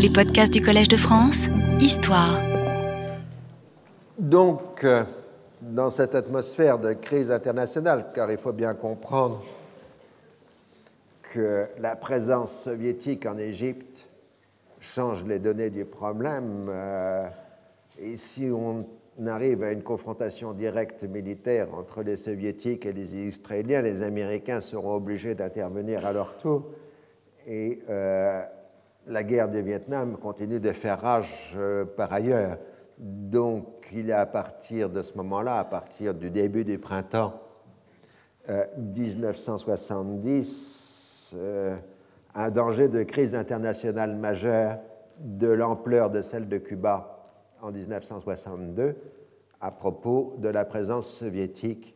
Les podcasts du Collège de France, Histoire. Donc, euh, dans cette atmosphère de crise internationale, car il faut bien comprendre que la présence soviétique en Égypte change les données du problème, euh, et si on arrive à une confrontation directe militaire entre les soviétiques et les israéliens, les Américains seront obligés d'intervenir à leur tour. Et euh, la guerre du Vietnam continue de faire rage euh, par ailleurs. Donc il est à partir de ce moment-là, à partir du début du printemps 1970, euh, un danger de crise internationale majeure de l'ampleur de celle de Cuba en 1962 à propos de la présence soviétique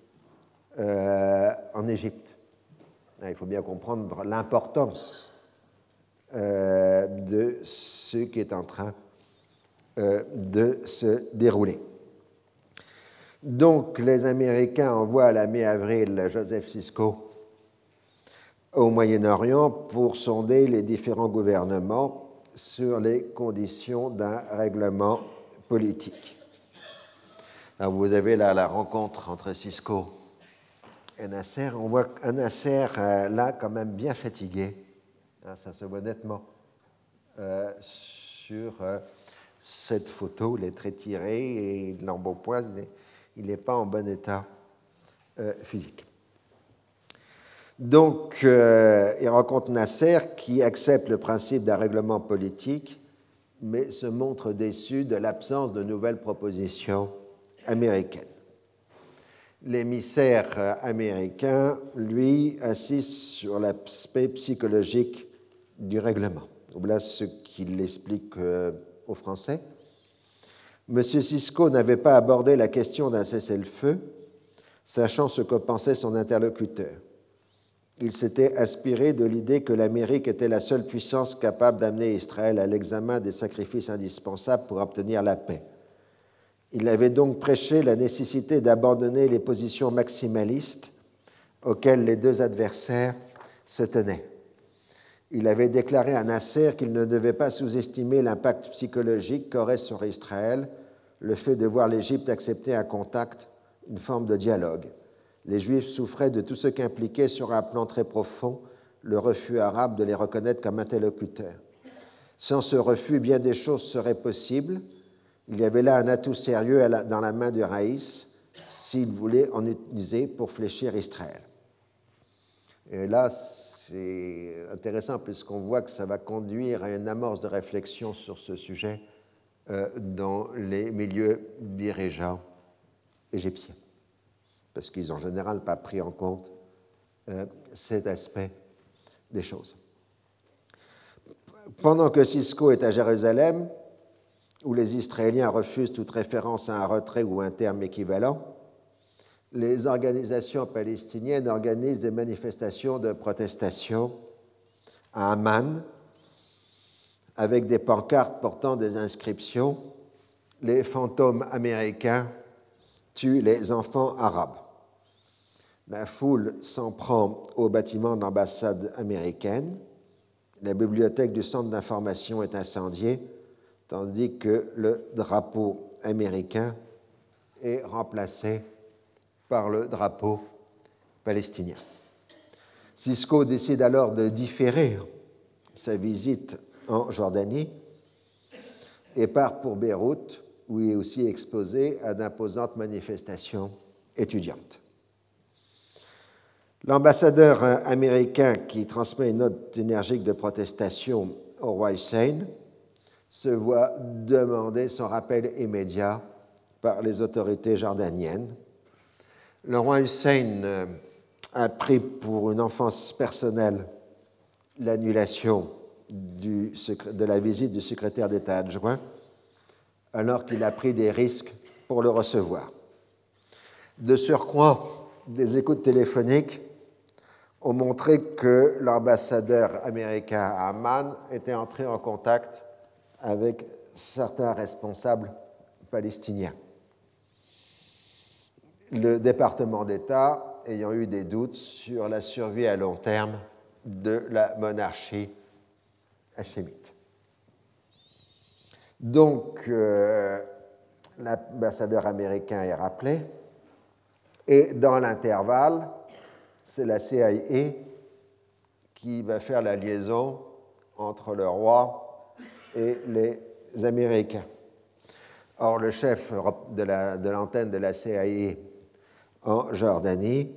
euh, en Égypte. Il faut bien comprendre l'importance euh, de ce qui est en train euh, de se dérouler. Donc, les Américains envoient à la mi-avril Joseph Cisco au Moyen-Orient pour sonder les différents gouvernements sur les conditions d'un règlement politique. Alors vous avez là la rencontre entre Cisco et Nasser. On voit Nasser euh, là quand même bien fatigué Ça se voit nettement euh, sur euh, cette photo. Il est très tiré et l'embonpoint, il n'est pas en bon état euh, physique. Donc, il rencontre Nasser qui accepte le principe d'un règlement politique, mais se montre déçu de l'absence de nouvelles propositions américaines. L'émissaire américain, lui, insiste sur l'aspect psychologique du règlement. Voilà ce qu'il explique euh, aux Français. M. Cisco n'avait pas abordé la question d'un cessez-le-feu, sachant ce que pensait son interlocuteur. Il s'était aspiré de l'idée que l'Amérique était la seule puissance capable d'amener Israël à l'examen des sacrifices indispensables pour obtenir la paix. Il avait donc prêché la nécessité d'abandonner les positions maximalistes auxquelles les deux adversaires se tenaient il avait déclaré à Nasser qu'il ne devait pas sous-estimer l'impact psychologique qu'aurait sur Israël le fait de voir l'Égypte accepter un contact, une forme de dialogue. Les Juifs souffraient de tout ce qu'impliquait sur un plan très profond le refus arabe de les reconnaître comme interlocuteurs. Sans ce refus, bien des choses seraient possibles. Il y avait là un atout sérieux dans la main du Raïs s'il voulait en utiliser pour fléchir Israël. Et là, c'est intéressant puisqu'on voit que ça va conduire à une amorce de réflexion sur ce sujet euh, dans les milieux dirigeants égyptiens, parce qu'ils n'ont en général pas pris en compte euh, cet aspect des choses. Pendant que Cisco est à Jérusalem, où les Israéliens refusent toute référence à un retrait ou un terme équivalent, les organisations palestiniennes organisent des manifestations de protestation à Amman avec des pancartes portant des inscriptions Les fantômes américains tuent les enfants arabes. La foule s'en prend au bâtiment de l'ambassade américaine. La bibliothèque du centre d'information est incendiée, tandis que le drapeau américain est remplacé par le drapeau palestinien. Cisco décide alors de différer sa visite en Jordanie et part pour Beyrouth, où il est aussi exposé à d'imposantes manifestations étudiantes. L'ambassadeur américain qui transmet une note énergique de protestation au roi Hussein se voit demander son rappel immédiat par les autorités jordaniennes le roi Hussein euh, a pris pour une enfance personnelle l'annulation de la visite du secrétaire d'État adjoint, alors qu'il a pris des risques pour le recevoir. De surcroît, des écoutes téléphoniques ont montré que l'ambassadeur américain à Amman était entré en contact avec certains responsables palestiniens le département d'État ayant eu des doutes sur la survie à long terme de la monarchie hachémite. Donc, euh, l'ambassadeur américain est rappelé, et dans l'intervalle, c'est la CIA qui va faire la liaison entre le roi et les Américains. Or, le chef de l'antenne de, de, la CIA en Jordanie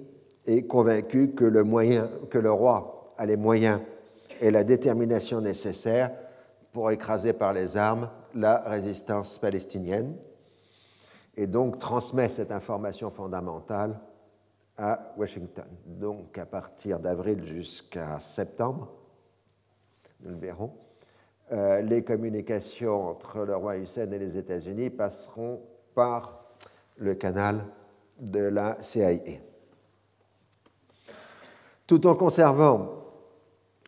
est convaincu que le, moyen, que le roi a les moyens et la détermination nécessaires pour écraser par les armes la résistance palestinienne et donc transmet cette information fondamentale à Washington. Donc à partir d'avril jusqu'à septembre, nous le verrons, euh, les communications entre le roi Hussein et les États-Unis passeront par le canal de la CIA. Tout en conservant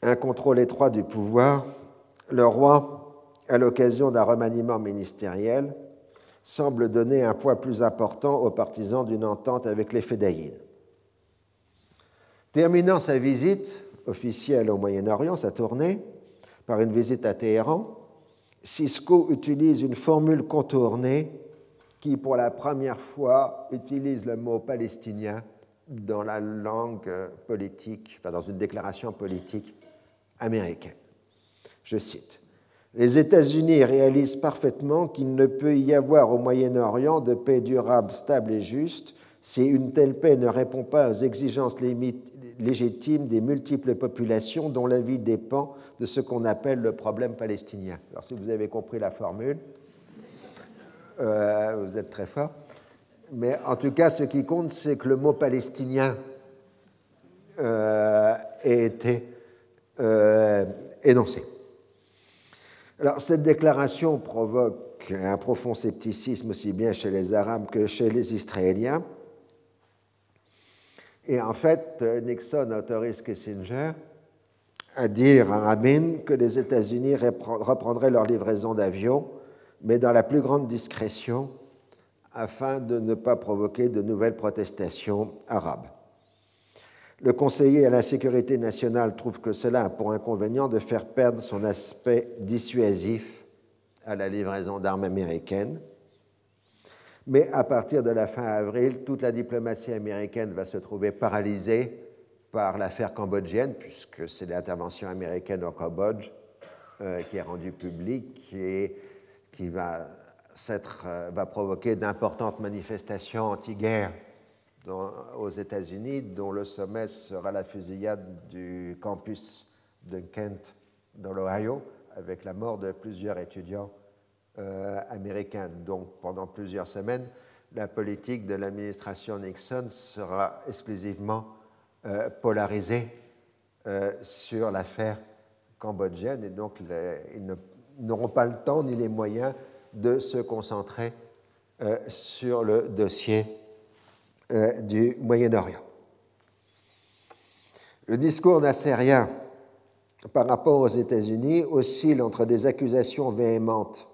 un contrôle étroit du pouvoir, le roi, à l'occasion d'un remaniement ministériel, semble donner un poids plus important aux partisans d'une entente avec les Fédayines. Terminant sa visite officielle au Moyen-Orient, sa tournée, par une visite à Téhéran, Cisco utilise une formule contournée qui, pour la première fois, utilise le mot palestinien dans la langue politique, enfin dans une déclaration politique américaine. Je cite Les États-Unis réalisent parfaitement qu'il ne peut y avoir au Moyen-Orient de paix durable, stable et juste si une telle paix ne répond pas aux exigences légitimes des multiples populations dont la vie dépend de ce qu'on appelle le problème palestinien. Alors si vous avez compris la formule, euh, vous êtes très fort. Mais en tout cas, ce qui compte, c'est que le mot palestinien euh, ait été euh, énoncé. Alors, cette déclaration provoque un profond scepticisme aussi bien chez les Arabes que chez les Israéliens. Et en fait, Nixon autorise Kissinger à dire à Rabin que les États-Unis reprendraient leur livraison d'avions, mais dans la plus grande discrétion, afin de ne pas provoquer de nouvelles protestations arabes. Le conseiller à la sécurité nationale trouve que cela a pour inconvénient de faire perdre son aspect dissuasif à la livraison d'armes américaines. Mais à partir de la fin avril, toute la diplomatie américaine va se trouver paralysée par l'affaire cambodgienne, puisque c'est l'intervention américaine au Cambodge euh, qui est rendue publique et qui va, euh, va provoquer d'importantes manifestations anti-guerre aux États-Unis, dont le sommet sera la fusillade du campus de Kent dans l'Ohio, avec la mort de plusieurs étudiants euh, américains. Donc pendant plusieurs semaines, la politique de l'administration Nixon sera exclusivement euh, polarisée sur l'affaire cambodgienne et donc ils n'auront pas le temps ni les moyens de se concentrer sur le dossier euh, du Moyen-Orient. Le discours nassérien par rapport aux États-Unis oscille entre des accusations véhémentes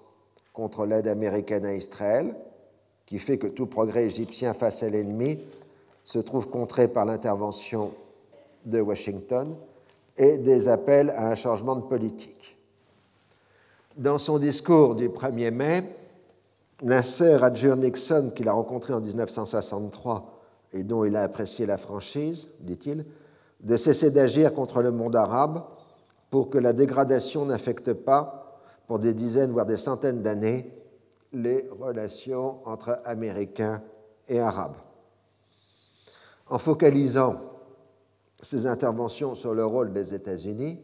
contre l'aide américaine à Israël, qui fait que tout progrès égyptien face à l'ennemi se trouve contré par l'intervention de Washington, et des appels à un changement de politique. Dans son discours du 1er mai, Nasser adjure Nixon, qu'il a rencontré en 1963 et dont il a apprécié la franchise, dit-il, de cesser d'agir contre le monde arabe pour que la dégradation n'affecte pas, pour des dizaines, voire des centaines d'années, les relations entre Américains et Arabes. En focalisant ses interventions sur le rôle des États-Unis,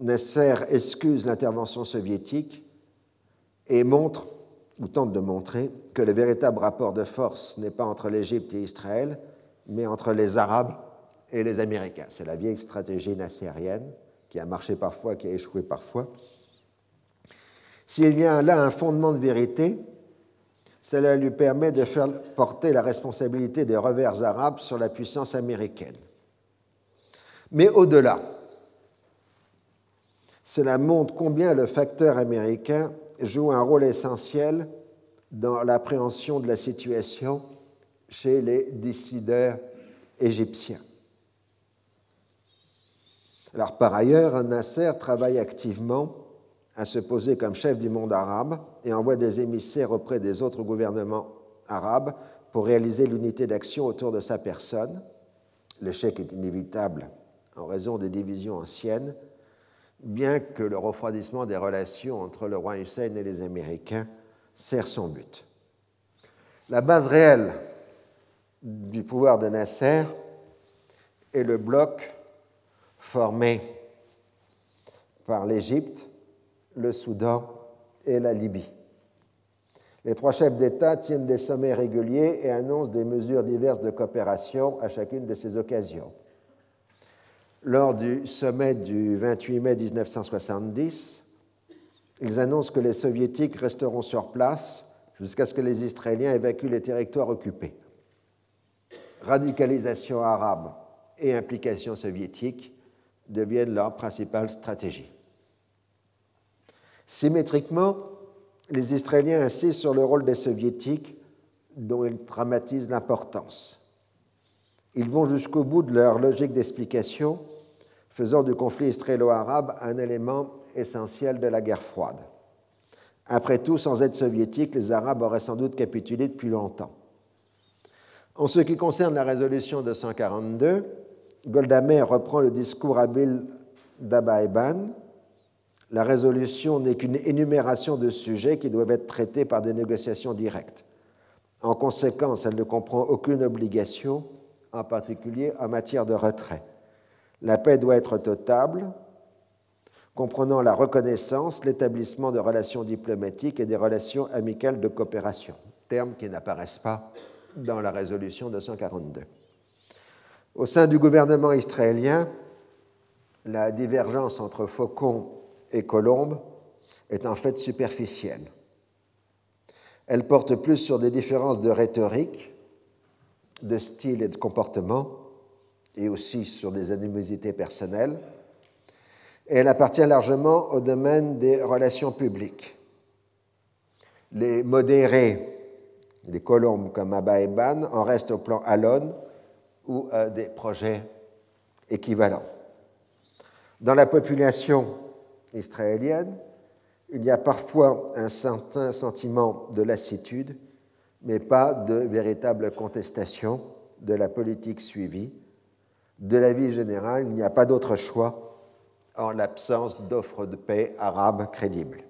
Nasser excuse l'intervention soviétique et montre ou tente de montrer que le véritable rapport de force n'est pas entre l'Égypte et Israël, mais entre les Arabes et les Américains. C'est la vieille stratégie nassérienne qui a marché parfois, qui a échoué parfois. S'il y a là un fondement de vérité, cela lui permet de faire porter la responsabilité des revers arabes sur la puissance américaine. Mais au-delà, cela montre combien le facteur américain joue un rôle essentiel dans l'appréhension de la situation chez les décideurs égyptiens. Alors, par ailleurs, Nasser travaille activement à se poser comme chef du monde arabe et envoie des émissaires auprès des autres gouvernements arabes pour réaliser l'unité d'action autour de sa personne. L'échec est inévitable en raison des divisions anciennes, bien que le refroidissement des relations entre le roi Hussein et les Américains sert son but. La base réelle du pouvoir de Nasser est le bloc formé par l'Égypte, le Soudan et la Libye. Les trois chefs d'État tiennent des sommets réguliers et annoncent des mesures diverses de coopération à chacune de ces occasions. Lors du sommet du 28 mai 1970, ils annoncent que les soviétiques resteront sur place jusqu'à ce que les Israéliens évacuent les territoires occupés. Radicalisation arabe et implication soviétique deviennent leur principale stratégie. Symétriquement, les Israéliens insistent sur le rôle des soviétiques dont ils dramatisent l'importance. Ils vont jusqu'au bout de leur logique d'explication, faisant du conflit israélo-arabe un élément essentiel de la guerre froide. Après tout, sans aide soviétique, les Arabes auraient sans doute capitulé depuis longtemps. En ce qui concerne la résolution 242, Golda Meir reprend le discours habile d'Abaïban. La résolution n'est qu'une énumération de sujets qui doivent être traités par des négociations directes. En conséquence, elle ne comprend aucune obligation, en particulier en matière de retrait. La paix doit être totale, comprenant la reconnaissance, l'établissement de relations diplomatiques et des relations amicales de coopération, termes qui n'apparaissent pas dans la résolution 242. Au sein du gouvernement israélien, la divergence entre Faucon et Colombe est en fait superficielle. Elle porte plus sur des différences de rhétorique, de style et de comportement, et aussi sur des animosités personnelles, et elle appartient largement au domaine des relations publiques. Les modérés, des colombes comme Abba Eban, en restent au plan Alon ou à des projets équivalents. Dans la population israélienne, il y a parfois un certain sentiment de lassitude, mais pas de véritable contestation de la politique suivie. De la vie générale, il n'y a pas d'autre choix en l'absence d'offres de paix arabes crédibles.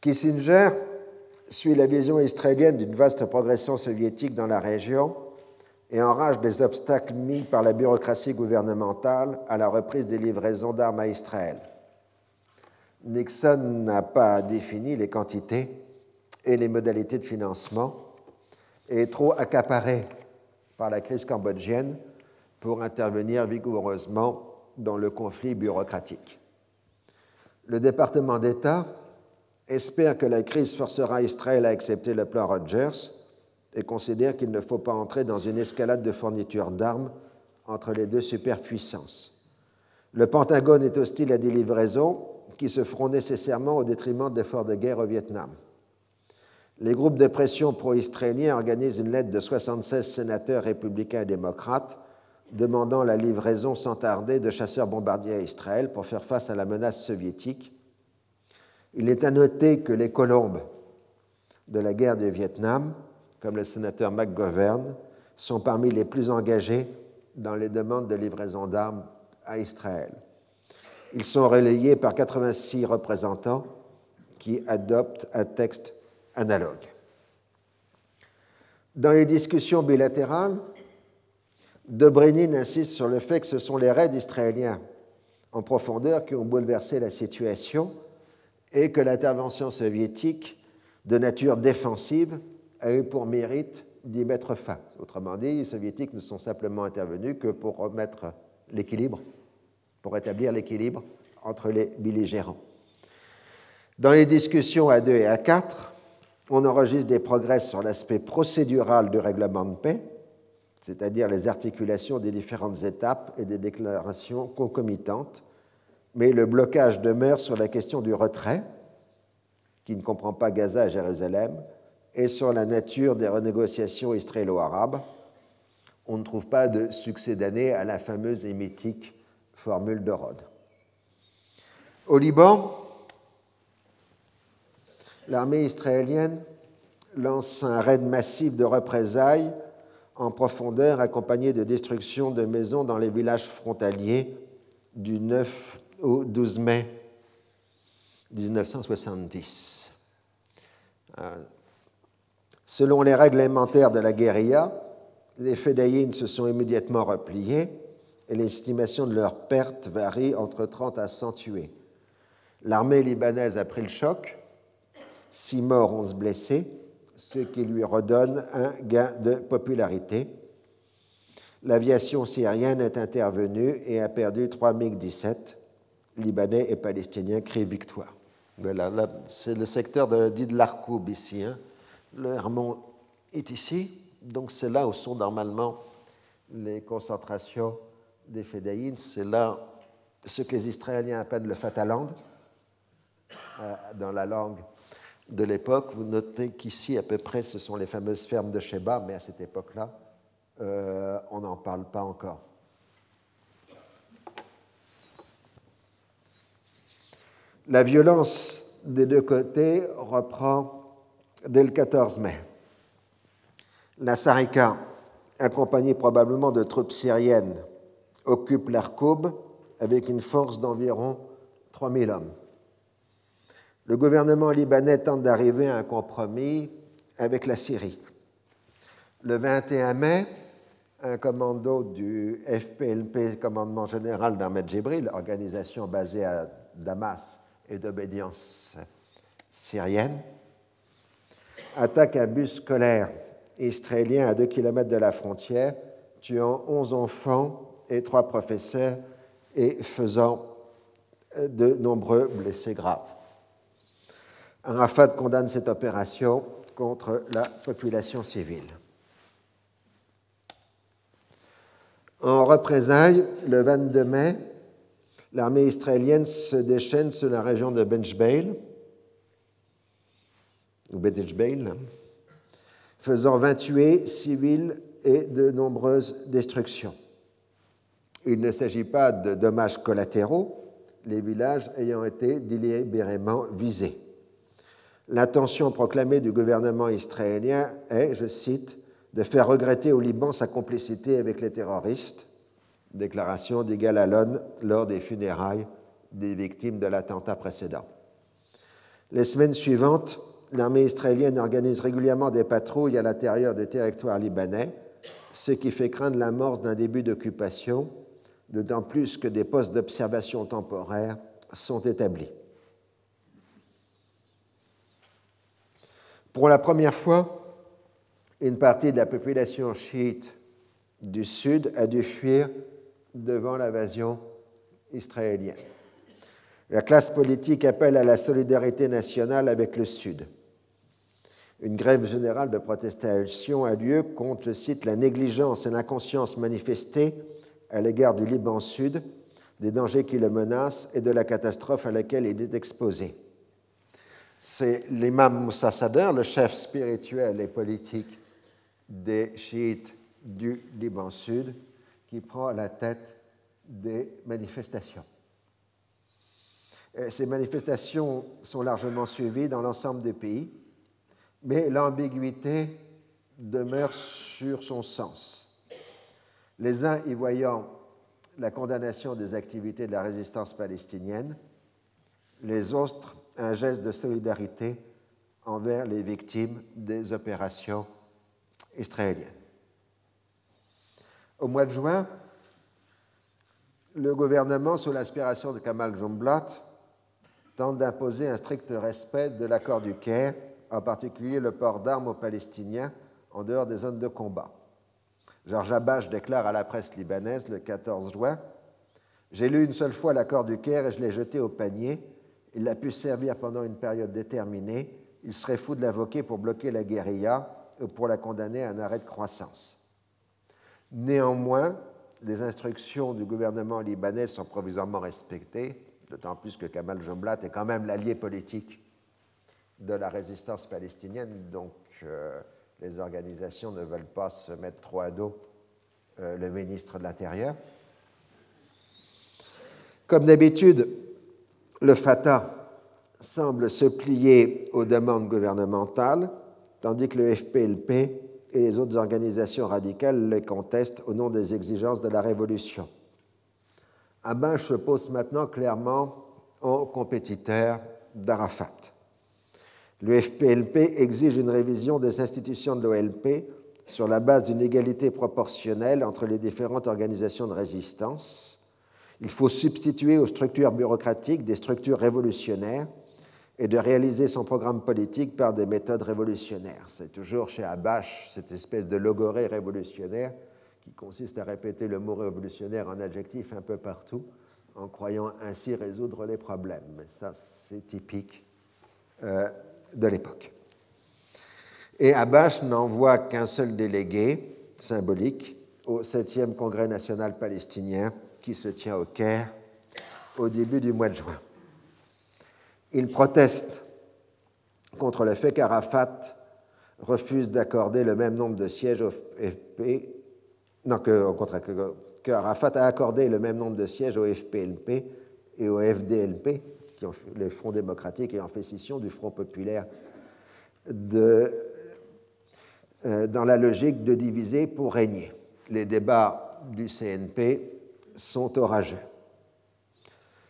Kissinger suit la vision israélienne d'une vaste progression soviétique dans la région et enrage des obstacles mis par la bureaucratie gouvernementale à la reprise des livraisons d'armes à Israël. Nixon n'a pas défini les quantités et les modalités de financement et est trop accaparé par la crise cambodgienne pour intervenir vigoureusement dans le conflit bureaucratique. Le département d'État espère que la crise forcera Israël à accepter le plan Rogers et considère qu'il ne faut pas entrer dans une escalade de fourniture d'armes entre les deux superpuissances. Le Pentagone est hostile à des livraisons qui se feront nécessairement au détriment d'efforts de guerre au Vietnam. Les groupes de pression pro-israéliens organisent une lettre de 76 sénateurs républicains et démocrates demandant la livraison sans tarder de chasseurs-bombardiers à Israël pour faire face à la menace soviétique. Il est à noter que les colombes de la guerre du Vietnam, comme le sénateur McGovern, sont parmi les plus engagés dans les demandes de livraison d'armes à Israël. Ils sont relayés par 86 représentants qui adoptent un texte analogue. Dans les discussions bilatérales, Dobrynin insiste sur le fait que ce sont les raids israéliens en profondeur qui ont bouleversé la situation et que l'intervention soviétique de nature défensive a eu pour mérite d'y mettre fin. Autrement dit, les soviétiques ne sont simplement intervenus que pour remettre l'équilibre, pour rétablir l'équilibre entre les belligérants. Dans les discussions à 2 et à 4, on enregistre des progrès sur l'aspect procédural du règlement de paix, c'est-à-dire les articulations des différentes étapes et des déclarations concomitantes, mais le blocage demeure sur la question du retrait, qui ne comprend pas Gaza et Jérusalem, et sur la nature des renégociations israélo-arabes. On ne trouve pas de succès d'année à la fameuse et mythique formule de Rhodes. Au Liban, l'armée israélienne lance un raid massif de représailles en profondeur accompagné de destruction de maisons dans les villages frontaliers du 9 au 12 mai 1970. Euh, selon les réglementaires de la guérilla, les Fédayines se sont immédiatement repliés et l'estimation de leurs pertes varie entre 30 à 100 tués. L'armée libanaise a pris le choc, 6 morts, 11 blessés, ce qui lui redonne un gain de popularité. L'aviation syrienne est intervenue et a perdu 3 MiG-17. Libanais et Palestiniens crient victoire. Voilà, c'est le secteur de, dit de l'Arcoub ici. Hein. Le Hermon est ici, donc c'est là où sont normalement les concentrations des Fédayines. C'est là ce que les Israéliens appellent le Fataland, euh, dans la langue de l'époque. Vous notez qu'ici, à peu près, ce sont les fameuses fermes de Sheba, mais à cette époque-là, euh, on n'en parle pas encore. La violence des deux côtés reprend dès le 14 mai. La Sarika, accompagnée probablement de troupes syriennes, occupe l'Arkoub avec une force d'environ 3000 hommes. Le gouvernement libanais tente d'arriver à un compromis avec la Syrie. Le 21 mai, un commando du FPLP, commandement général d'Ahmed Jibril, organisation basée à Damas et d'obédience syrienne, attaque un bus scolaire israélien à 2 km de la frontière, tuant 11 enfants et 3 professeurs et faisant de nombreux blessés graves. Arafat condamne cette opération contre la population civile. En représailles, le 22 mai, l'armée israélienne se déchaîne sur la région de Benjbeil, ou faisant 20 tués civils et de nombreuses destructions. Il ne s'agit pas de dommages collatéraux, les villages ayant été délibérément visés. L'intention proclamée du gouvernement israélien est, je cite, de faire regretter au Liban sa complicité avec les terroristes, déclaration d'Igal Alon lors des funérailles des victimes de l'attentat précédent. Les semaines suivantes, l'armée israélienne organise régulièrement des patrouilles à l'intérieur du territoire libanais, ce qui fait craindre l'amorce d'un début d'occupation, d'autant plus que des postes d'observation temporaires sont établis. Pour la première fois, une partie de la population chiite du Sud a dû fuir devant l'invasion israélienne. La classe politique appelle à la solidarité nationale avec le Sud. Une grève générale de protestation a lieu contre, je cite, la négligence et l'inconscience manifestée à l'égard du Liban Sud, des dangers qui le menacent et de la catastrophe à laquelle il est exposé c'est l'imam Moussa Sadr, le chef spirituel et politique des chiites du Liban Sud, qui prend la tête des manifestations. ces manifestations sont largement suivies dans l'ensemble des pays, mais l'ambiguïté demeure sur son sens. Les uns y voyant la condamnation des activités de la résistance palestinienne, les autres un geste de solidarité envers les victimes des opérations israéliennes. Au mois de juin, le gouvernement, sous l'inspiration de Kamal Jumblat, tente d'imposer un strict respect de l'accord du Caire, en particulier le port d'armes aux Palestiniens en dehors des zones de combat. Georges Abache déclare à la presse libanaise le 14 juin J'ai lu une seule fois l'accord du Caire et je l'ai jeté au panier il a pu servir pendant une période déterminée. Il serait fou de l'invoquer pour bloquer la guérilla ou pour la condamner à un arrêt de croissance. Néanmoins, les instructions du gouvernement libanais sont provisoirement respectées, d'autant plus que Kamal Jumblat est quand même l'allié politique de la résistance palestinienne, donc euh, les organisations ne veulent pas se mettre trop à dos euh, le ministre de l'Intérieur. Comme d'habitude, Le Fatah semble se plier aux demandes gouvernementales, tandis que le FPLP et les autres organisations radicales les contestent au nom des exigences de la révolution. Abash se pose maintenant clairement en compétiteur d'Arafat. Le FPLP exige une révision des institutions de l'OLP sur la base d'une égalité proportionnelle entre les différentes organisations de résistance. Il faut substituer aux structures bureaucratiques des structures révolutionnaires et de réaliser son programme politique par des méthodes révolutionnaires. C'est toujours chez Abache cette espèce de logorée révolutionnaire qui consiste à répéter le mot révolutionnaire en adjectif un peu partout en croyant ainsi résoudre les problèmes. Ça, c'est typique euh, de l'époque. Et Abache n'envoie qu'un seul délégué symbolique au 7e Congrès national palestinien qui se tient au Caire au début du mois de juin. Il proteste contre le fait qu'Arafat refuse d'accorder le même nombre de sièges au FP, non, que, au contraire, a accordé le même nombre de sièges au FPLP et au FDLP, qui ont les Fronts démocratiques et en fait scission du Front populaire euh, dans la logique de diviser pour régner. Les débats du CNP sont orageux.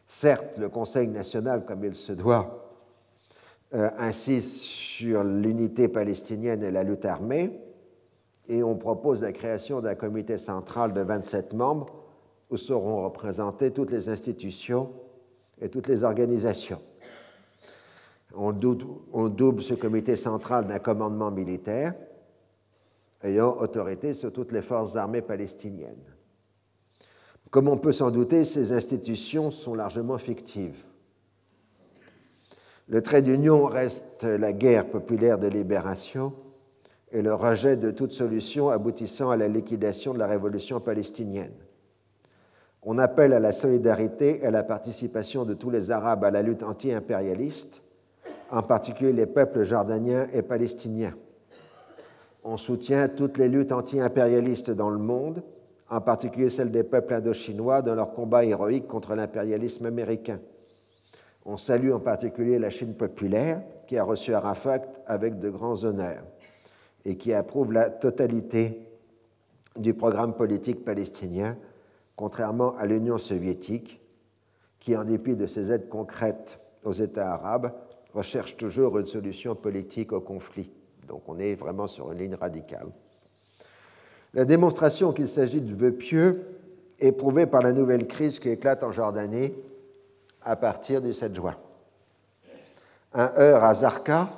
Certes, le Conseil national, comme il se doit, euh, insiste sur l'unité palestinienne et la lutte armée, et on propose la création d'un comité central de 27 membres où seront représentées toutes les institutions et toutes les organisations. On double, ce comité central d'un commandement militaire ayant autorité sur toutes les forces armées palestiniennes. Comme on peut s'en douter, ces institutions sont largement fictives. Le trait d'union reste la guerre populaire de libération et le rejet de toute solution aboutissant à la liquidation de la révolution palestinienne. On appelle à la solidarité et à la participation de tous les Arabes à la lutte anti-impérialiste, en particulier les peuples jordaniens et palestiniens. On soutient toutes les luttes anti-impérialistes dans le monde, en particulier celle des peuples indochinois dans leur combat héroïque contre l'impérialisme américain. On salue en particulier la Chine populaire, qui a reçu Arafat avec de grands honneurs et qui approuve la totalité du programme politique palestinien, contrairement à l'Union soviétique, qui, en dépit de ses aides concrètes aux États arabes, recherche toujours une solution politique au conflit. Donc on est vraiment sur une ligne radicale. La démonstration qu'il s'agit de vœux pieux est prouvée par la nouvelle crise qui éclate en Jordanie à partir du 7 juin. Un heurt à Zarqa,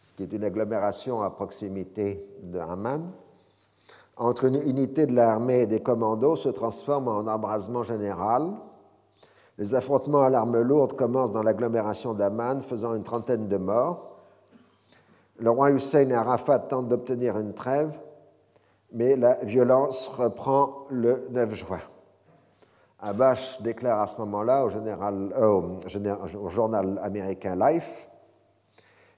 ce qui est une agglomération à proximité de Haman, entre une unité de l'armée et des commandos se transforme en embrasement général. Les affrontements à l'arme lourde commencent dans l'agglomération d'Aman, faisant une trentaine de morts. Le roi Hussein et Arafat tentent d'obtenir une trêve, mais la violence reprend le 9 juin. Abash déclare à ce moment-là au, euh, au, journal américain Life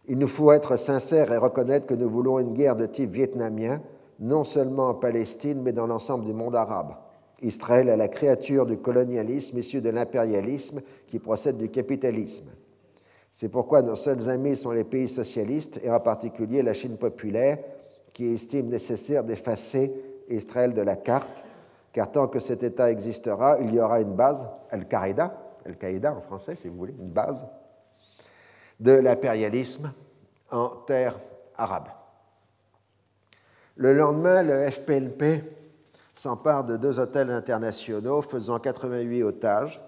Il nous faut être sincères et reconnaître que nous voulons une guerre de type vietnamien, non seulement en Palestine, mais dans l'ensemble du monde arabe. Israël est la créature du colonialisme issu de l'impérialisme qui procède du capitalisme. C'est pourquoi nos seuls amis sont les pays socialistes, et en particulier la Chine populaire, qui estime nécessaire d'effacer Israël de la carte, car tant que cet État existera, il y aura une base, Al-Qaïda, Al-Qaïda en français si vous voulez, une base de l'impérialisme en terre arabe. Le lendemain, le FPLP s'empare de deux hôtels internationaux faisant 88 otages,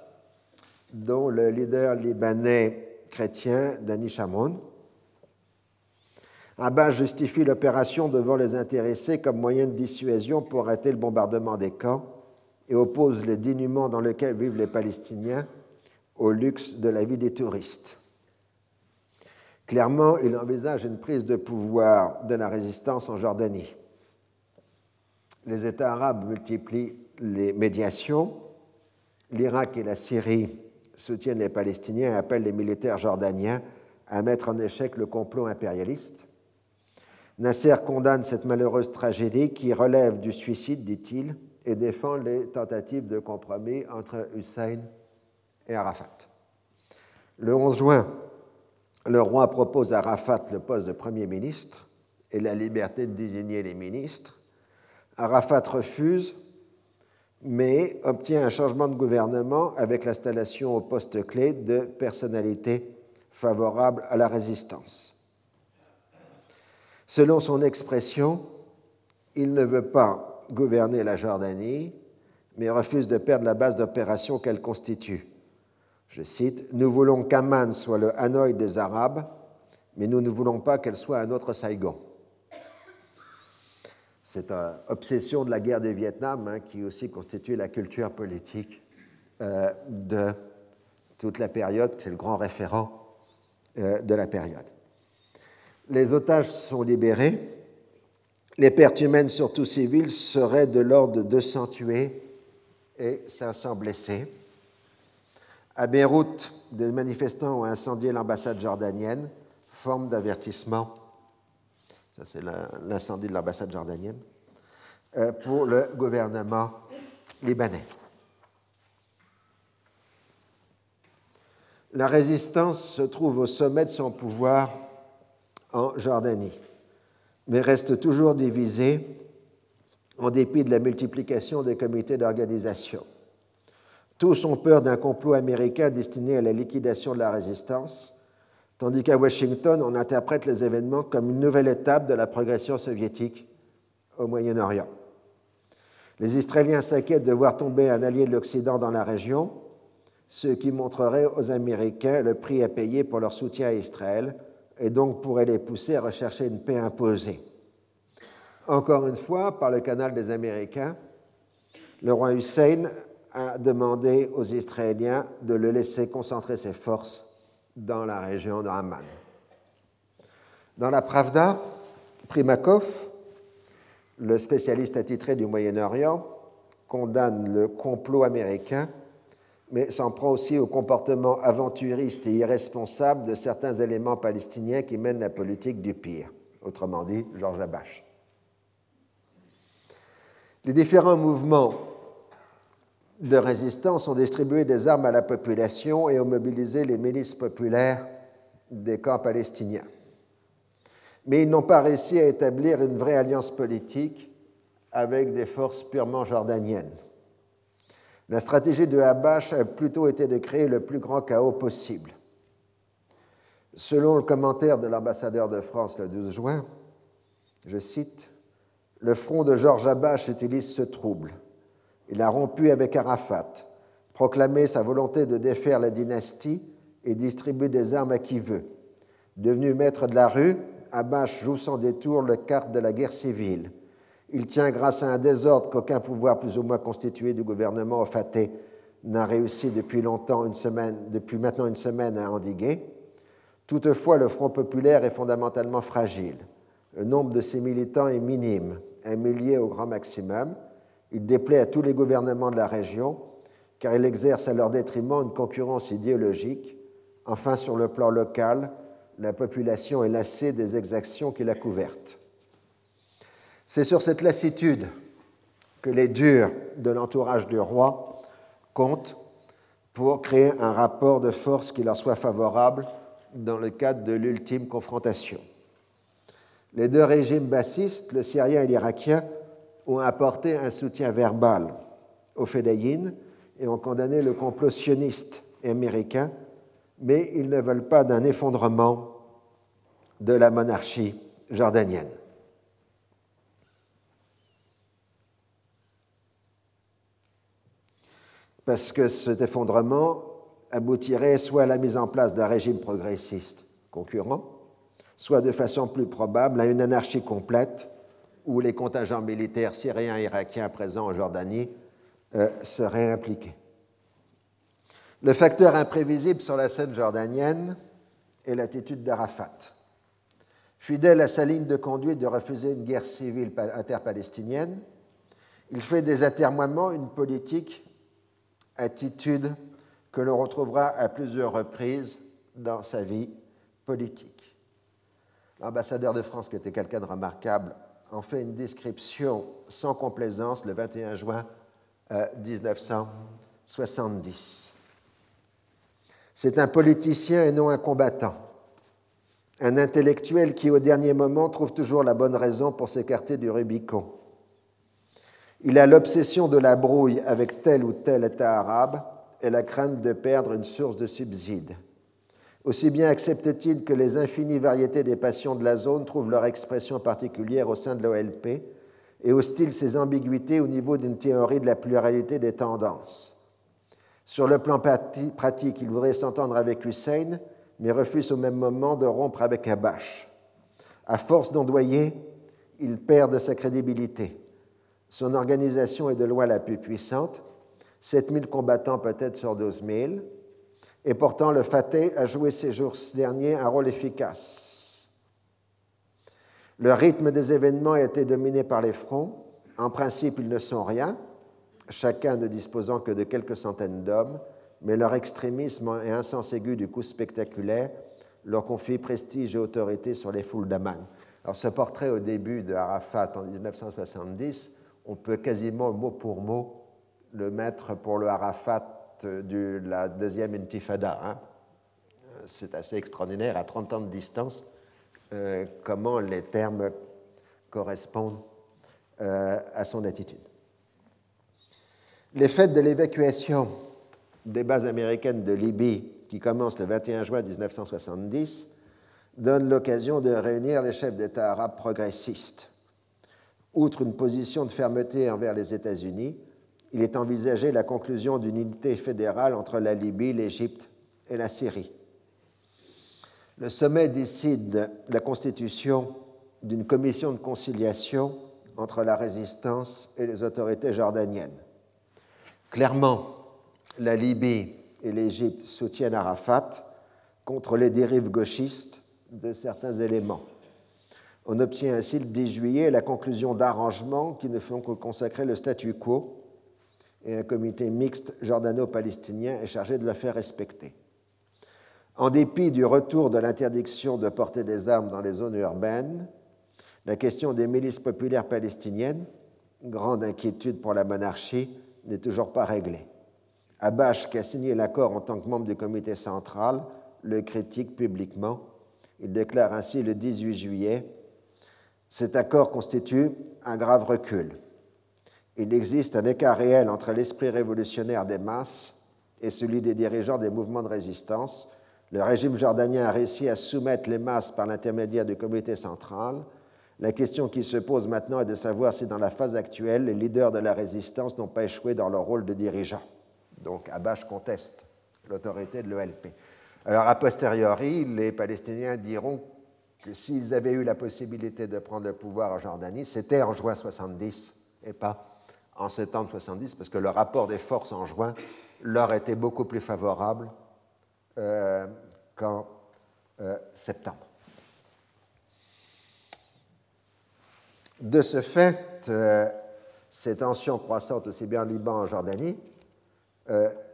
dont le leader libanais chrétien Dani Shamoun, Abbas justifie l'opération devant les intéressés comme moyen de dissuasion pour arrêter le bombardement des camps et oppose le dénuement dans lequel vivent les Palestiniens au luxe de la vie des touristes. Clairement, il envisage une prise de pouvoir de la résistance en Jordanie. Les États arabes multiplient les médiations. L'Irak et la Syrie soutiennent les Palestiniens et appellent les militaires jordaniens à mettre en échec le complot impérialiste. Nasser condamne cette malheureuse tragédie qui relève du suicide, dit-il, et défend les tentatives de compromis entre Hussein et Arafat. Le 11 juin, le roi propose à Arafat le poste de Premier ministre et la liberté de désigner les ministres. Arafat refuse, mais obtient un changement de gouvernement avec l'installation au poste clé de personnalités favorables à la résistance. Selon son expression, il ne veut pas gouverner la Jordanie, mais refuse de perdre la base d'opération qu'elle constitue. Je cite, Nous voulons qu'Amman soit le Hanoï des Arabes, mais nous ne voulons pas qu'elle soit un autre Saigon. C'est obsession de la guerre du Vietnam hein, qui aussi constitue la culture politique euh, de toute la période, c'est le grand référent euh, de la période. Les otages sont libérés. Les pertes humaines, surtout civiles, seraient de l'ordre de 200 tués et 500 blessés. À Beyrouth, des manifestants ont incendié l'ambassade jordanienne, forme d'avertissement. Ça, c'est l'incendie de l'ambassade jordanienne euh, pour le gouvernement libanais. La résistance se trouve au sommet de son pouvoir en Jordanie, mais reste toujours divisée en dépit de la multiplication des comités d'organisation. Tous ont peur d'un complot américain destiné à la liquidation de la résistance, tandis qu'à Washington, on interprète les événements comme une nouvelle étape de la progression soviétique au Moyen-Orient. Les Israéliens s'inquiètent de voir tomber un allié de l'Occident dans la région, ce qui montrerait aux Américains le prix à payer pour leur soutien à Israël et donc pourrait les pousser à rechercher une paix imposée. Encore une fois, par le canal des Américains, le roi Hussein a demandé aux Israéliens de le laisser concentrer ses forces dans la région de Amman. Dans la Pravda, Primakov, le spécialiste attitré du Moyen-Orient, condamne le complot américain, mais s'en prend aussi au comportement aventuriste et irresponsable de certains éléments palestiniens qui mènent la politique du pire, autrement dit Georges Abache. Les différents mouvements de résistance ont distribué des armes à la population et ont mobilisé les milices populaires des camps palestiniens. Mais ils n'ont pas réussi à établir une vraie alliance politique avec des forces purement jordaniennes. La stratégie de Habash a plutôt été de créer le plus grand chaos possible. Selon le commentaire de l'ambassadeur de France le 12 juin, je cite, Le front de Georges Habash utilise ce trouble il a rompu avec Arafat, proclamé sa volonté de défaire la dynastie et distribuer des armes à qui veut. Devenu maître de la rue, Abash joue sans détour le carte de la guerre civile. Il tient grâce à un désordre qu'aucun pouvoir plus ou moins constitué du gouvernement Ofaté n'a réussi depuis longtemps, depuis maintenant une semaine à endiguer. Toutefois, le Front populaire est fondamentalement fragile. Le nombre de ses militants est minime, un millier au grand maximum. Il déplaît à tous les gouvernements de la région, car il exerce à leur détriment une concurrence idéologique. Enfin, sur le plan local, la population est lassée des exactions qu'il a couvertes. C'est sur cette lassitude que les durs de l'entourage du roi comptent pour créer un rapport de force qui leur soit favorable dans le cadre de l'ultime confrontation. Les deux régimes bassistes, le syrien et l'irakien, ont apporté un soutien verbal aux Fédayines et ont condamné le complot sioniste américain, mais ils ne veulent pas d'un effondrement de la monarchie jordanienne. Parce que cet effondrement aboutirait soit à la mise en place d'un régime progressiste concurrent, soit de façon plus probable à une anarchie complète où les contingents militaires syriens et irakiens présents en Jordanie euh, seraient impliqués. Le facteur imprévisible sur la scène jordanienne est l'attitude d'Arafat. Fidèle à sa ligne de conduite de refuser une guerre civile interpalestinienne, il fait des atermoiements une politique, attitude que l'on retrouvera à plusieurs reprises dans sa vie politique. L'ambassadeur de France, qui était quelqu'un de remarquable en fait une description sans complaisance le 21 juin 1970. C'est un politicien et non un combattant. Un intellectuel qui, au dernier moment, trouve toujours la bonne raison pour s'écarter du Rubicon. Il a l'obsession de la brouille avec tel ou tel État arabe et la crainte de perdre une source de subside. Aussi bien accepte-t-il que les infinies variétés des passions de la zone trouvent leur expression particulière au sein de l'OLP et hostile ses ambiguïtés au niveau d'une théorie de la pluralité des tendances. Sur le plan pratique, il voudrait s'entendre avec Hussein, mais refuse au même moment de rompre avec Abash. À force d'ondoyer, il perd de sa crédibilité. Son organisation est de loin la plus puissante, 7000 combattants peut-être sur 12 000, et pourtant le Fateh a joué ces jours derniers un rôle efficace. Le rythme des événements a été dominé par les fronts. En principe, ils ne sont rien, chacun ne disposant que de quelques centaines d'hommes, mais leur extrémisme et un sens aigu du coup spectaculaire leur confient prestige et autorité sur les foules d'Aman. Alors ce portrait au début de Arafat en 1970 on peut quasiment mot pour mot le mettre pour le Arafat de la deuxième intifada. Hein. C'est assez extraordinaire, à 30 ans de distance, euh, comment les termes correspondent euh, à son attitude. Les fêtes de l'évacuation des bases américaines de Libye, qui commencent le 21 juin 1970, donnent l'occasion de réunir les chefs d'État arabes progressistes Outre une position de fermeté envers les États-Unis, il est envisagé la conclusion d'une unité fédérale entre la Libye, l'Égypte et la Syrie. Le sommet décide la constitution d'une commission de conciliation entre la résistance et les autorités jordaniennes. Clairement, la Libye et l'Égypte soutiennent Arafat contre les dérives gauchistes de certains éléments. On obtient ainsi le 10 juillet la conclusion d'arrangements qui ne font que consacrer le statu quo et un comité mixte jordano-palestinien est chargé de le faire respecter. En dépit du retour de l'interdiction de porter des armes dans les zones urbaines, la question des milices populaires palestiniennes, grande inquiétude pour la monarchie, n'est toujours pas réglée. Abash, qui a signé l'accord en tant que membre du comité central, le critique publiquement. Il déclare ainsi le 18 juillet cet accord constitue un grave recul. Il existe un écart réel entre l'esprit révolutionnaire des masses et celui des dirigeants des mouvements de résistance. Le régime jordanien a réussi à soumettre les masses par l'intermédiaire du comité central. La question qui se pose maintenant est de savoir si dans la phase actuelle, les leaders de la résistance n'ont pas échoué dans leur rôle de dirigeants. Donc Abash conteste l'autorité de l'OLP. Alors a posteriori, les Palestiniens diront que s'ils avaient eu la possibilité de prendre le pouvoir en Jordanie, c'était en juin 70 et pas en septembre 70, parce que le rapport des forces en juin leur était beaucoup plus favorable euh, qu'en euh, septembre. De ce fait, euh, ces tensions croissantes aussi bien en Liban qu'en Jordanie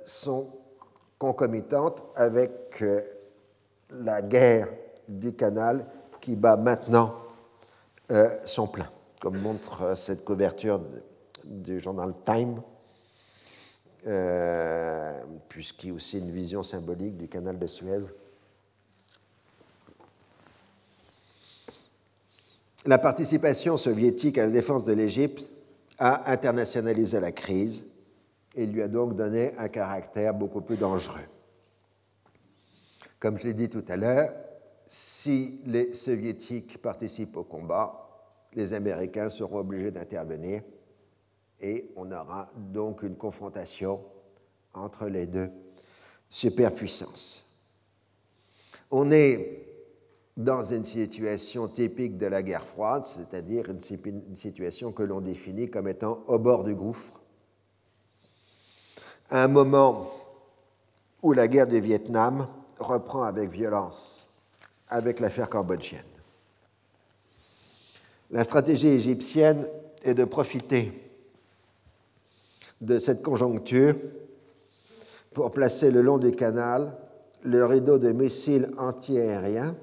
sont concomitantes avec la guerre du canal qui bat maintenant euh, son plein, comme montre euh, cette couverture du journal Time, euh, puisqu'il y a aussi une vision symbolique du canal de Suez. La participation soviétique à la défense de l'Égypte a internationalisé la crise et lui a donc donné un caractère beaucoup plus dangereux. Comme je l'ai dit tout à l'heure, si les soviétiques participent au combat, les Américains seront obligés d'intervenir et on aura donc une confrontation entre les deux superpuissances. On est dans une situation typique de la guerre froide, c'est-à-dire une situation que l'on définit comme étant au bord du gouffre, à un moment où la guerre du Vietnam reprend avec violence avec l'affaire cambodgienne. La stratégie égyptienne est de profiter de cette conjoncture pour placer le long du canal le rideau de missiles antiaériens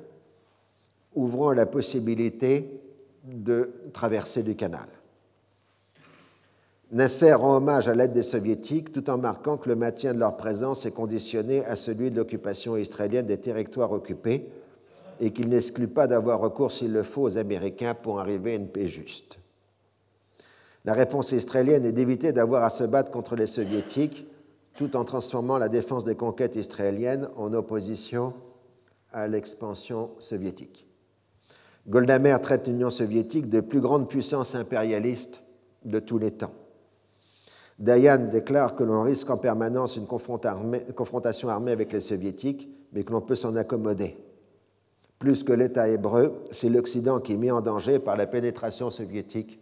ouvrant la possibilité de traverser du canal. Nasser rend hommage à l'aide des Soviétiques tout en marquant que le maintien de leur présence est conditionné à celui de l'occupation israélienne des territoires occupés et qu'il n'exclut pas d'avoir recours s'il le faut aux Américains pour arriver à une paix juste. La réponse israélienne est d'éviter d'avoir à se battre contre les Soviétiques tout en transformant la défense des conquêtes israéliennes en opposition à l'expansion soviétique. Golda Meir traite l'Union soviétique de plus grande puissance impérialiste de tous les temps. Dayan déclare que l'on risque en permanence une confrontation armée avec les soviétiques, mais que l'on peut s'en accommoder. Plus que l'État hébreu, c'est l'Occident qui est mis en danger par la pénétration soviétique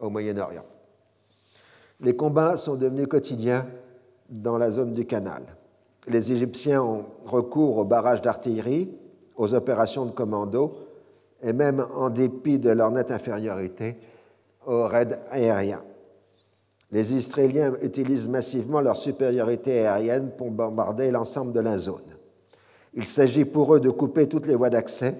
au Moyen-Orient. Les combats sont devenus quotidiens dans la zone du canal. Les Égyptiens ont recours aux barrages d'artillerie, aux opérations de commando et même, en dépit de leur nette infériorité, aux raids aériens. Les Israéliens utilisent massivement leur supériorité aérienne pour bombarder l'ensemble de la zone. Il s'agit pour eux de couper toutes les voies d'accès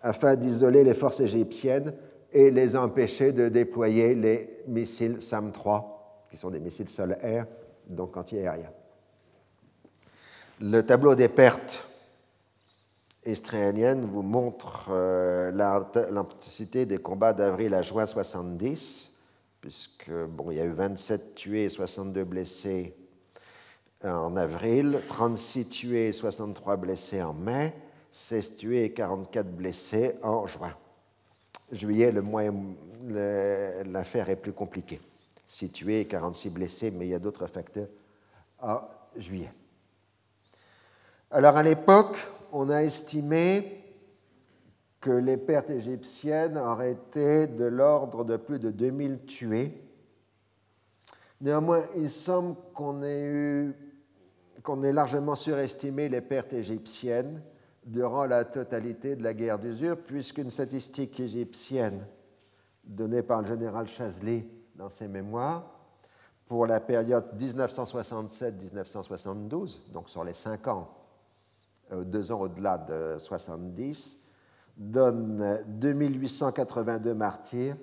afin d'isoler les forces égyptiennes et les empêcher de déployer les missiles SAM-3, qui sont des missiles sol-air, donc anti-aériens. Le tableau des pertes israéliennes vous montre euh, l'intensité des combats d'avril à juin 70 puisque bon, il y a eu 27 tués et 62 blessés en avril, 36 tués et 63 blessés en mai, 16 tués et 44 blessés en juin. Juillet, l'affaire est plus compliquée. 6 tués et 46 blessés, mais il y a d'autres facteurs en juillet. Alors à l'époque, on a estimé que les pertes égyptiennes auraient été de l'ordre de plus de 2000 tués. Néanmoins, il semble qu'on ait, ait largement surestimé les pertes égyptiennes durant la totalité de la guerre d'usure, puisqu'une statistique égyptienne donnée par le général Chazli dans ses mémoires pour la période 1967-1972, donc sur les cinq ans, euh, deux ans au-delà de 70, donne 2882 martyrs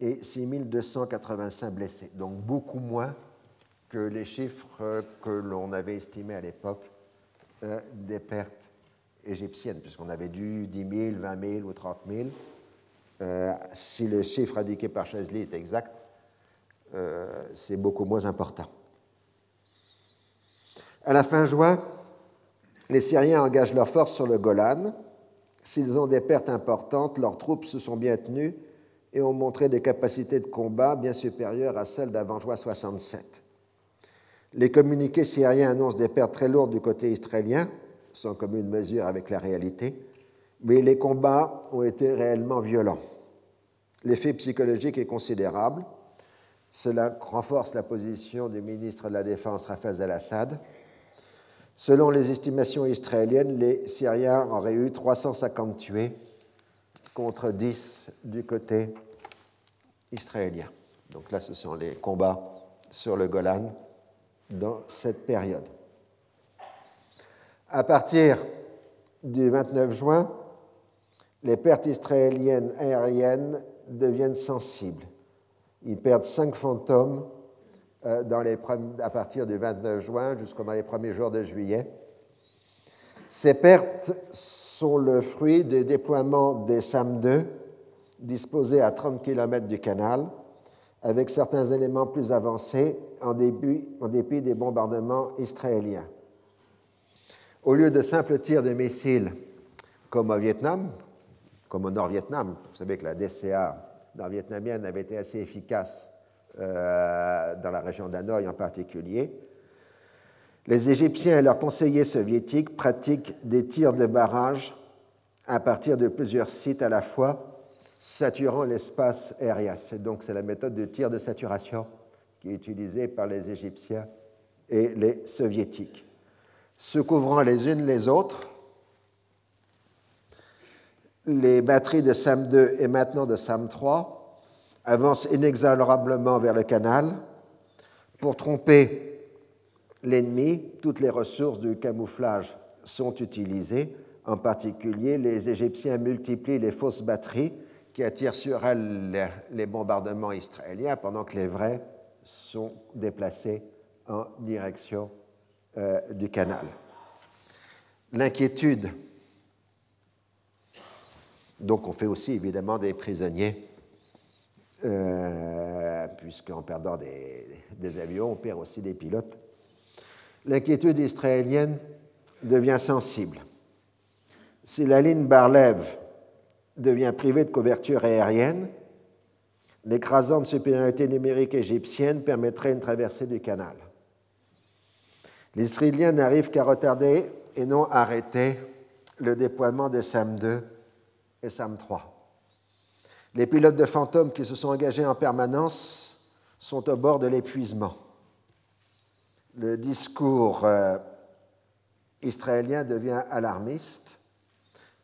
et 6285 blessés, donc beaucoup moins que les chiffres que l'on avait estimés à l'époque euh, des pertes égyptiennes, puisqu'on avait dû 10 000, 20 000 ou 30 000. Euh, si le chiffre indiqué par Chazli est exact, euh, c'est beaucoup moins important. À la fin juin, les Syriens engagent leurs forces sur le Golan, S'ils ont des pertes importantes, leurs troupes se sont bien tenues et ont montré des capacités de combat bien supérieures à celles d'avant-juin 67. Les communiqués syriens annoncent des pertes très lourdes du côté israélien, sans commune mesure avec la réalité, mais les combats ont été réellement violents. L'effet psychologique est considérable. Cela renforce la position du ministre de la Défense Rafaz al-Assad Selon les estimations israéliennes, les Syriens auraient eu 350 tués contre 10 du côté israélien. Donc là, ce sont les combats sur le Golan dans cette période. À partir du 29 juin, les pertes israéliennes aériennes deviennent sensibles. Ils perdent 5 fantômes euh, les, à partir du 29 juin jusqu'aux les premiers jours de juillet. Ces pertes sont le fruit des déploiements des SAM-2 disposés à 30 km du canal, avec certains éléments plus avancés en, début, en dépit des bombardements israéliens. Au lieu de simples tirs de missiles comme au Vietnam, comme au Nord-Vietnam, vous savez que la DCA nord-vietnamienne avait été assez efficace euh, dans la région d'Hanoï en particulier. Les Égyptiens et leurs conseillers soviétiques pratiquent des tirs de barrage à partir de plusieurs sites à la fois, saturant l'espace aérien. C'est donc c'est la méthode de tir de saturation qui est utilisée par les Égyptiens et les Soviétiques. Se couvrant les unes les autres, les batteries de SAM-2 et maintenant de SAM-3 avance inexorablement vers le canal. Pour tromper l'ennemi, toutes les ressources du camouflage sont utilisées. En particulier, les Égyptiens multiplient les fausses batteries qui attire sur elle les bombardements israéliens pendant que les vrais sont déplacés en direction euh, du canal. L'inquiétude, donc on fait aussi évidemment des prisonniers, euh, puisqu'en perdant des, des avions, on perd aussi des pilotes. L'inquiétude israélienne devient sensible. Si la ligne Barlev devient privée de couverture aérienne, l'écrasante supériorité numérique égyptienne permettrait une traversée du canal. Les Israéliens n'arrivent qu'à retarder et non arrêter le déploiement de SAM 2 et SAM 3. Les pilotes de fantômes qui se sont engagés en permanence sont au bord de l'épuisement. Le discours euh, israélien devient alarmiste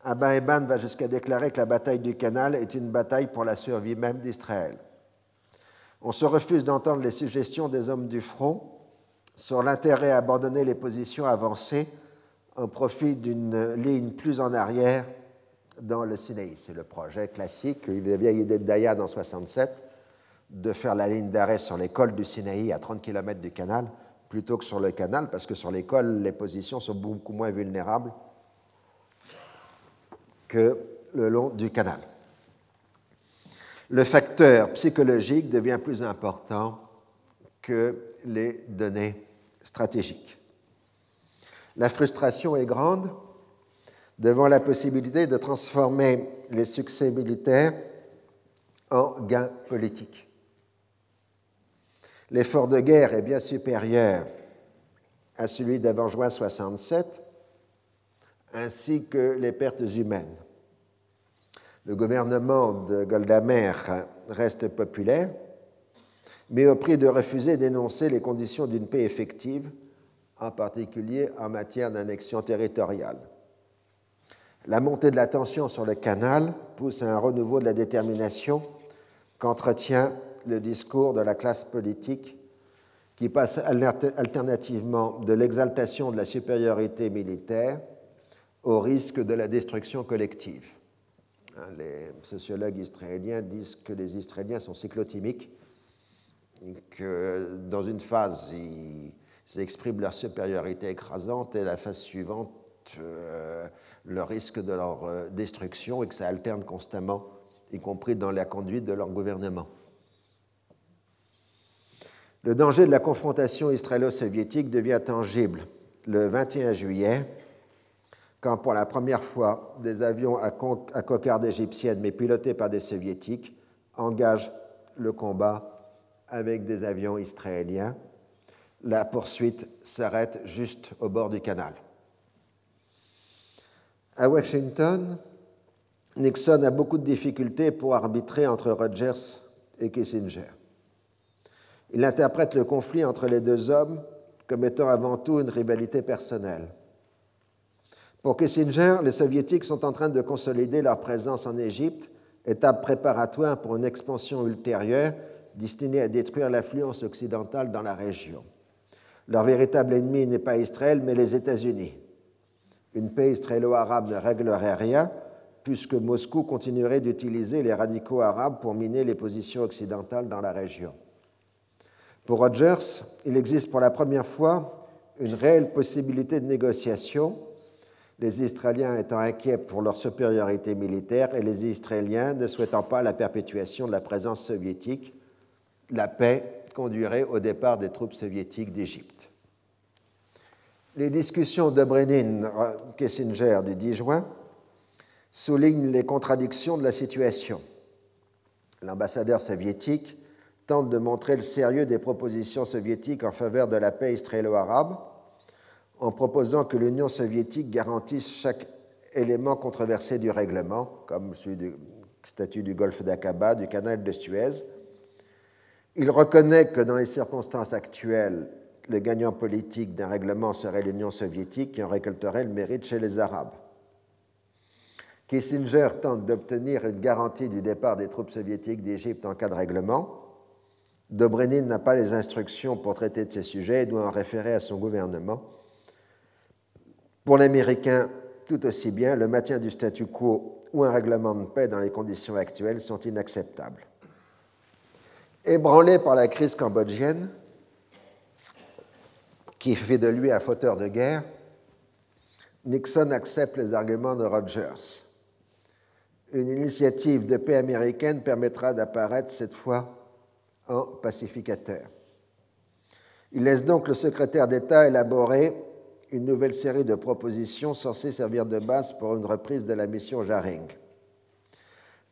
Abba Eban va jusqu'à déclarer que la bataille du canal est une bataille pour la survie même d'Israël. On se refuse d'entendre les suggestions des hommes du front sur l'intérêt à abandonner les positions avancées au profit d'une ligne plus en arrière dans le Sinaï. C'est le projet classique. Y avait idée de Dayad en 67 de faire la ligne d'arrêt sur les cols du Sinaï à 30 km du canal plutôt que sur le canal, parce que sur les cols, les positions sont beaucoup moins vulnérables que le long du canal. Le facteur psychologique devient plus important que les données stratégiques. La frustration est grande devant la possibilité de transformer les succès militaires en gains politiques. L'effort de guerre est bien supérieur à celui d'avant juin 67, ainsi que les pertes humaines. Le gouvernement de Goldamer reste populaire, mais au prix de refuser d'énoncer les conditions d'une paix effective, en particulier en matière d'annexion territoriale. La montée de la tension sur le canal pousse à un renouveau de la détermination qu'entretient le discours de la classe politique qui passe alternativement de l'exaltation de la supériorité militaire au risque de la destruction collective. Hein, les sociologues israéliens disent que les Israéliens sont cyclotimiques, que dans une phase, ils, expriment leur supériorité écrasante et la phase suivante, euh, le risque de leur euh, destruction et que ça alterne constamment, y compris dans la conduite de leur gouvernement. Le danger de la confrontation israélo-soviétique devient tangible le 21 juillet, quand pour la première fois des avions à, cocarde égyptienne, mais pilotés par des soviétiques, engagent le combat avec des avions israéliens. La poursuite s'arrête juste au bord du canal. À Washington, Nixon a beaucoup de difficultés pour arbitrer entre Rogers et Kissinger. Il interprète le conflit entre les deux hommes comme étant avant tout une rivalité personnelle. Pour Kissinger, les soviétiques sont en train de consolider leur présence en Égypte, étape préparatoire pour une expansion ultérieure destinée à détruire l'influence occidentale dans la région. Leur véritable ennemi n'est pas Israël, mais les États-Unis. Une paix israélo-arabe ne réglerait rien, puisque Moscou continuerait d'utiliser les radicaux arabes pour miner les positions occidentales dans la région. Pour Rogers, il existe pour la première fois une réelle possibilité de négociation, les Israéliens étant inquiets pour leur supériorité militaire et les Israéliens ne souhaitant pas la perpétuation de la présence soviétique. La paix conduirait au départ des troupes soviétiques d'Égypte. Les discussions de Brenin-Kissinger du 10 juin soulignent les contradictions de la situation. L'ambassadeur soviétique tente de montrer le sérieux des propositions soviétiques en faveur de la paix israélo-arabe en proposant que l'Union soviétique garantisse chaque élément controversé du règlement, comme celui du statut du golfe d'Aqaba, du canal de Suez. Il reconnaît que dans les circonstances actuelles, le gagnant politique d'un règlement serait l'Union soviétique qui en récolterait le mérite chez les Arabes. Kissinger tente d'obtenir une garantie du départ des troupes soviétiques d'Égypte en cas de règlement. Dobrynin n'a pas les instructions pour traiter de ces sujets et doit en référer à son gouvernement. Pour l'Américain, tout aussi bien, le maintien du statu quo ou un règlement de paix dans les conditions actuelles sont inacceptables. Ébranlé par la crise cambodgienne, qui fait de lui un fauteur de guerre, Nixon accepte les arguments de Rogers. Une initiative de paix américaine permettra d'apparaître cette fois en pacificateur. Il laisse donc le secrétaire d'État élaborer une nouvelle série de propositions censées servir de base pour une reprise de la mission Jaring.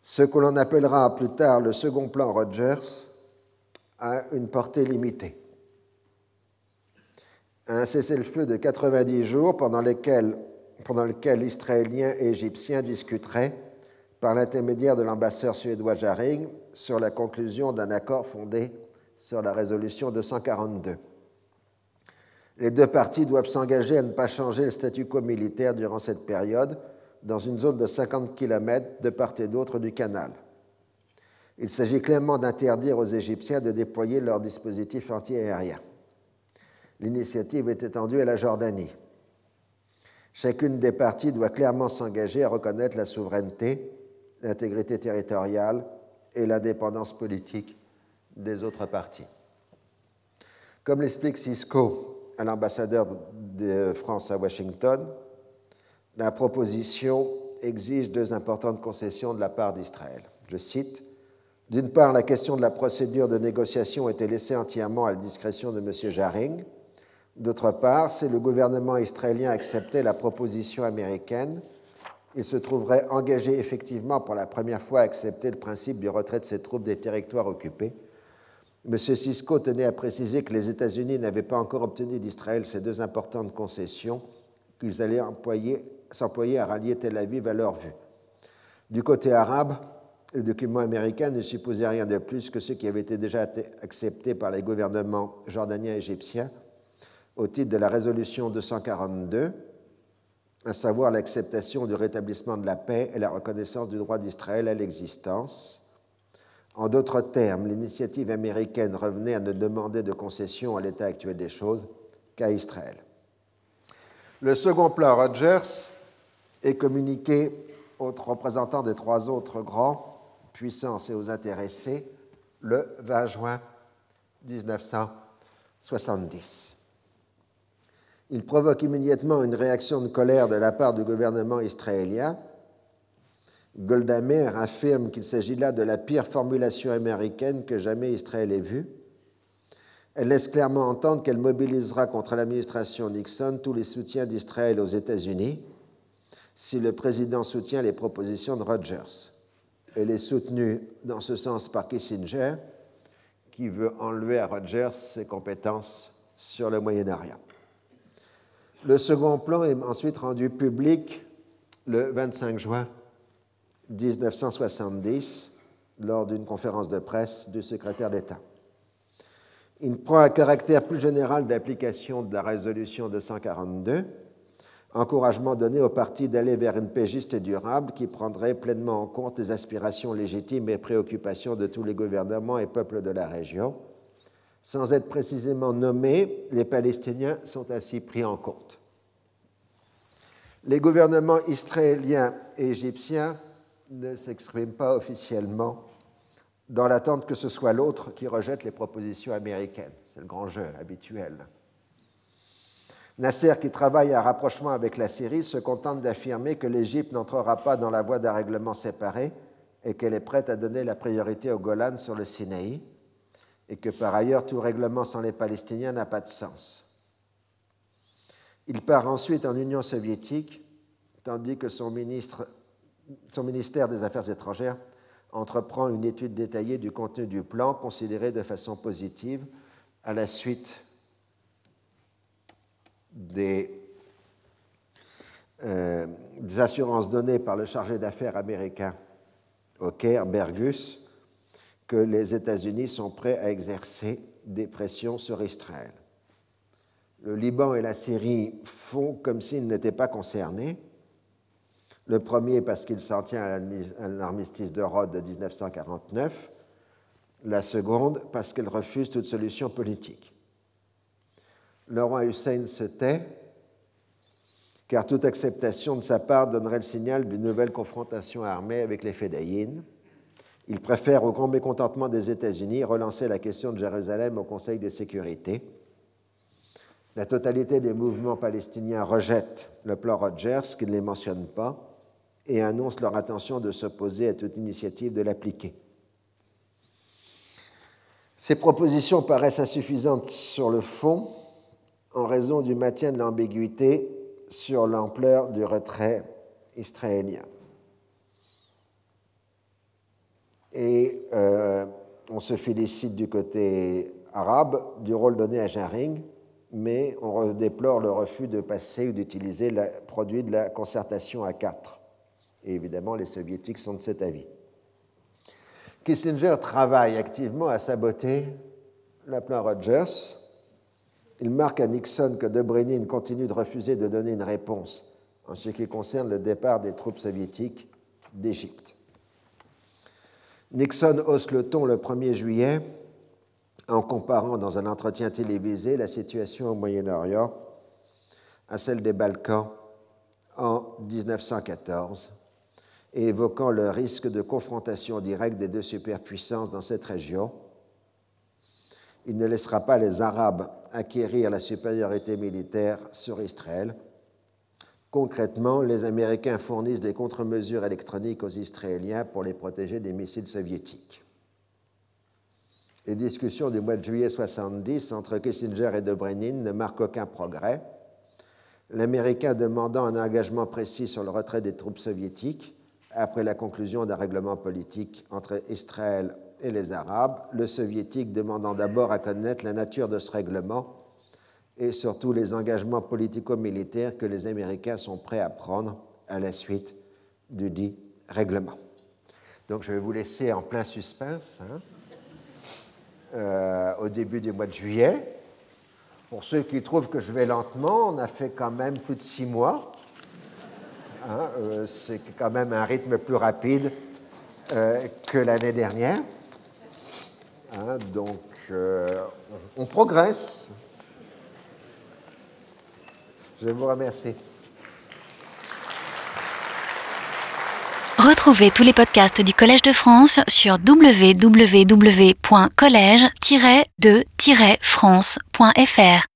Ce que l'on appellera plus tard le second plan Rogers a une portée limitée. Un cessez-le-feu de 90 jours pendant, lesquels, pendant lequel Israéliens et Égyptiens discuteraient, par l'intermédiaire de l'ambassadeur suédois Jaring, sur la conclusion d'un accord fondé sur la résolution 242. Les deux parties doivent s'engager à ne pas changer le statu quo militaire durant cette période dans une zone de 50 km de part et d'autre du canal. Il s'agit clairement d'interdire aux Égyptiens de déployer leurs dispositifs antiaériens. L'initiative est étendue à la Jordanie. Chacune des parties doit clairement s'engager à reconnaître la souveraineté, l'intégrité territoriale et l'indépendance politique des autres parties. Comme l'explique Cisco à l'ambassadeur de France à Washington, la proposition exige deux importantes concessions de la part d'Israël. Je cite D'une part, la question de la procédure de négociation était laissée entièrement à la discrétion de M. Jaring. D'autre part, si le gouvernement israélien acceptait la proposition américaine, il se trouverait engagé effectivement pour la première fois à accepter le principe du retrait de ses troupes des territoires occupés M. Cisco tenait à préciser que les États-Unis n'avaient pas encore obtenu d'Israël ces deux importantes concessions qu'ils allaient s'employer à rallier Tel Aviv à leur vue. Du côté arabe, le document américain ne supposait rien de plus que ce qui avait été déjà accepté par les gouvernements jordaniens et égyptiens au titre de la résolution 242, à savoir l'acceptation du rétablissement de la paix et la reconnaissance du droit d'Israël à l'existence, en d'autres termes, l'initiative américaine revenait à ne demander de concession à l'état actuel des choses qu'à Israël. Le second plan Rogers est communiqué aux représentants des trois autres grands puissances et aux intéressés le 20 juin 1970. Il provoque immédiatement une réaction de colère de la part du gouvernement israélien Golda Meir affirme qu'il s'agit là de la pire formulation américaine que jamais Israël ait vue. Elle laisse clairement entendre qu'elle mobilisera contre l'administration Nixon tous les soutiens d'Israël aux États-Unis si le président soutient les propositions de Rogers. Elle est soutenue dans ce sens par Kissinger, qui veut enlever à Rogers ses compétences sur le Moyen-Orient. Le second plan est ensuite rendu public le 25 juin 1970 lors d'une conférence de presse du secrétaire d'État. Il prend un caractère plus général d'application de la résolution 242, encouragement donné au parti d'aller vers une paix juste et durable qui prendrait pleinement en compte les aspirations légitimes et préoccupations de tous les gouvernements et peuples de la région. Sans être précisément nommés, les Palestiniens sont ainsi pris en compte. Les gouvernements israéliens et égyptiens ne s'exprime pas officiellement dans l'attente que ce soit l'autre qui rejette les propositions américaines. C'est le grand jeu habituel. Nasser, qui travaille à un rapprochement avec la Syrie, se contente d'affirmer que l'Égypte n'entrera pas dans la voie d'un règlement séparé et qu'elle est prête à donner la priorité au Golan sur le Sinaï, et que par ailleurs tout règlement sans les Palestiniens n'a pas de sens. Il part ensuite en Union soviétique, tandis que son ministre son ministère des Affaires étrangères entreprend une étude détaillée du contenu du plan, considéré de façon positive à la suite des, euh, assurances données par le chargé d'affaires américain au Caire, Bergus, que les États-Unis sont prêts à exercer des pressions sur Israël. Le Liban et la Syrie font comme s'ils n'étaient pas concernés, le premier parce qu'il s'en tient à l'armistice de Rhodes de 1949. La seconde parce qu'elle refuse toute solution politique. Le roi Hussein se tait, car toute acceptation de sa part donnerait le signal d'une nouvelle confrontation armée avec les Fédayines. Il préfère, au grand mécontentement des États-Unis, relancer la question de Jérusalem au Conseil de sécurité. La totalité des mouvements palestiniens rejette le plan Rogers, qui ne les mentionne pas, et annonce leur intention de s'opposer à toute initiative de l'appliquer. Ces propositions paraissent insuffisantes sur le fond en raison du maintien de l'ambiguïté sur l'ampleur du retrait israélien. Et euh, on se félicite du côté arabe du rôle donné à Jaring, mais on déplore le refus de passer ou d'utiliser le produit de la concertation à quatre. Et évidemment, les soviétiques sont de cet avis. Kissinger travaille activement à saboter le plan Rogers. Il marque à Nixon que Dobrynin continue de refuser de donner une réponse en ce qui concerne le départ des troupes soviétiques d'Égypte. Nixon hausse le ton le 1er juillet en comparant dans un entretien télévisé la situation au Moyen-Orient à celle des Balkans en 1914 et évoquant le risque de confrontation directe des deux superpuissances dans cette région. Il ne laissera pas les Arabes acquérir la supériorité militaire sur Israël Concrètement, les Américains fournissent des contre-mesures électroniques aux Israéliens pour les protéger des missiles soviétiques. Les discussions du mois de juillet 70 entre Kissinger et Dobrynin ne marquent aucun progrès, l'Américain demandant un engagement précis sur le retrait des troupes soviétiques après la conclusion d'un règlement politique entre Israël et les Arabes, le soviétique demandant d'abord à connaître la nature de ce règlement et surtout les engagements politico-militaires que les Américains sont prêts à prendre à la suite du dit règlement. Donc je vais vous laisser en plein suspense hein, euh, au début du mois de juillet. Pour ceux qui trouvent que je vais lentement, on a fait quand même plus de six mois. Hein, euh, c'est quand même un rythme plus rapide euh, que l'année dernière. Hein, donc on progresse. Je vous remercie. Retrouvez tous les podcasts du Collège de France sur www.collège-de-france.fr.